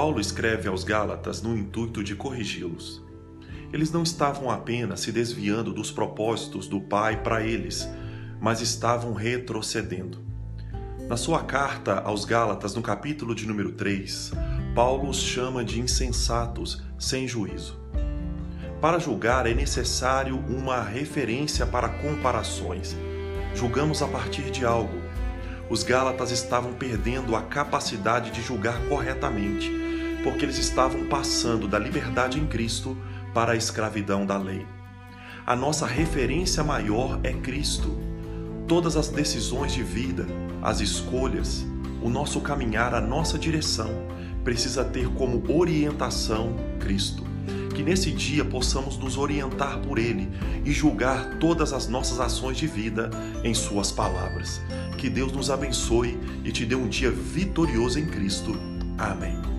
Paulo escreve aos Gálatas no intuito de corrigi-los. Eles não estavam apenas se desviando dos propósitos do Pai para eles, mas estavam retrocedendo. Na sua carta aos Gálatas, no capítulo de número 3, Paulo os chama de insensatos, sem juízo. Para julgar é necessário uma referência para comparações. Julgamos a partir de algo. Os Gálatas estavam perdendo a capacidade de julgar corretamente, porque eles estavam passando da liberdade em Cristo para a escravidão da lei. A nossa referência maior é Cristo. Todas as decisões de vida, as escolhas, o nosso caminhar, a nossa direção precisa ter como orientação Cristo. Que nesse dia possamos nos orientar por Ele e julgar todas as nossas ações de vida em Suas palavras. Que Deus nos abençoe e te dê um dia vitorioso em Cristo. Amém.